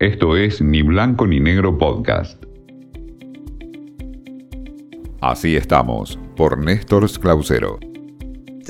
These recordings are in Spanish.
Esto es Ni Blanco ni Negro Podcast. Así estamos, por Néstor Clausero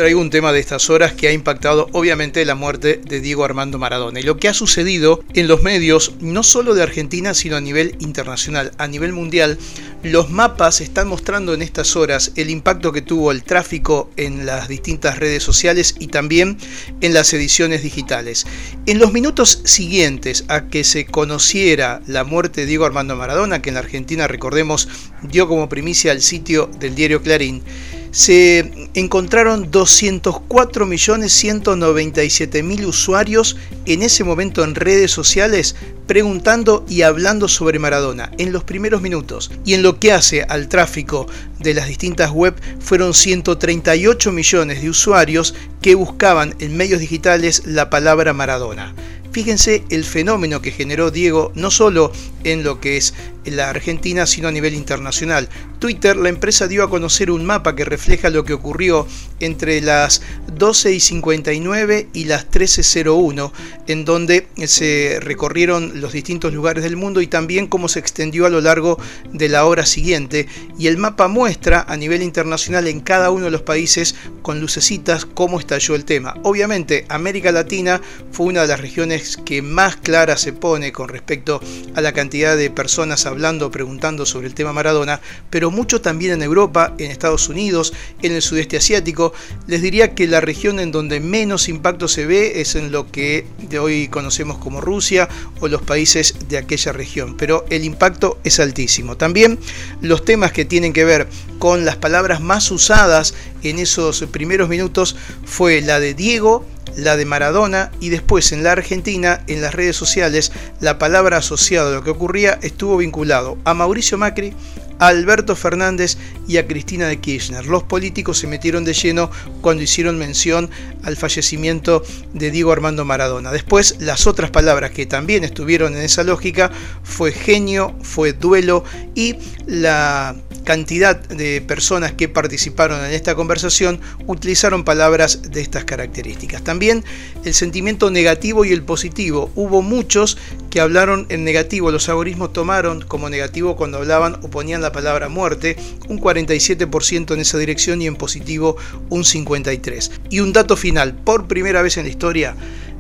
traigo un tema de estas horas que ha impactado obviamente la muerte de Diego Armando Maradona y lo que ha sucedido en los medios, no solo de Argentina, sino a nivel internacional, a nivel mundial. Los mapas están mostrando en estas horas el impacto que tuvo el tráfico en las distintas redes sociales y también en las ediciones digitales. En los minutos siguientes a que se conociera la muerte de Diego Armando Maradona, que en Argentina, recordemos, dio como primicia al sitio del diario Clarín, se encontraron 204.197.000 usuarios en ese momento en redes sociales preguntando y hablando sobre Maradona en los primeros minutos. Y en lo que hace al tráfico de las distintas web fueron 138 millones de usuarios que buscaban en medios digitales la palabra Maradona. Fíjense el fenómeno que generó Diego no solo en lo que es la Argentina, sino a nivel internacional. Twitter, la empresa dio a conocer un mapa que refleja lo que ocurrió entre las 12 y 59 y las 13.01, en donde se recorrieron los distintos lugares del mundo y también cómo se extendió a lo largo de la hora siguiente. Y el mapa muestra a nivel internacional en cada uno de los países con lucecitas cómo estalló el tema. Obviamente, América Latina fue una de las regiones que más clara se pone con respecto a la cantidad de personas hablando, preguntando sobre el tema Maradona, pero mucho también en Europa, en Estados Unidos, en el sudeste asiático. Les diría que la región en donde menos impacto se ve es en lo que de hoy conocemos como Rusia o los países de aquella región, pero el impacto es altísimo. También los temas que tienen que ver con las palabras más usadas en esos primeros minutos fue la de Diego, la de Maradona y después en la Argentina, en las redes sociales, la palabra asociada a lo que ocurría estuvo vinculado a Mauricio Macri, a Alberto Fernández y a Cristina de Kirchner. Los políticos se metieron de lleno cuando hicieron mención al fallecimiento de Diego Armando Maradona. Después, las otras palabras que también estuvieron en esa lógica fue genio, fue duelo y la cantidad de personas que participaron en esta conversación utilizaron palabras de estas características. También el sentimiento negativo y el positivo. Hubo muchos que hablaron en negativo. Los algoritmos tomaron como negativo cuando hablaban o ponían la palabra muerte, un 47% en esa dirección y en positivo un 53%. Y un dato final, por primera vez en la historia,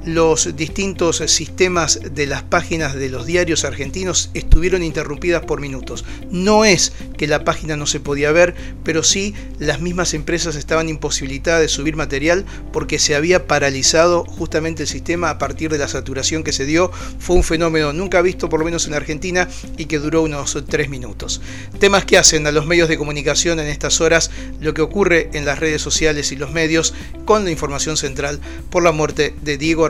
los distintos sistemas de las páginas de los diarios argentinos estuvieron interrumpidas por minutos. No es que la página no se podía ver, pero sí las mismas empresas estaban imposibilitadas de subir material porque se había paralizado justamente el sistema a partir de la saturación que se dio. Fue un fenómeno nunca visto por lo menos en Argentina y que duró unos tres minutos. Temas que hacen a los medios de comunicación en estas horas lo que ocurre en las redes sociales y los medios con la información central por la muerte de Diego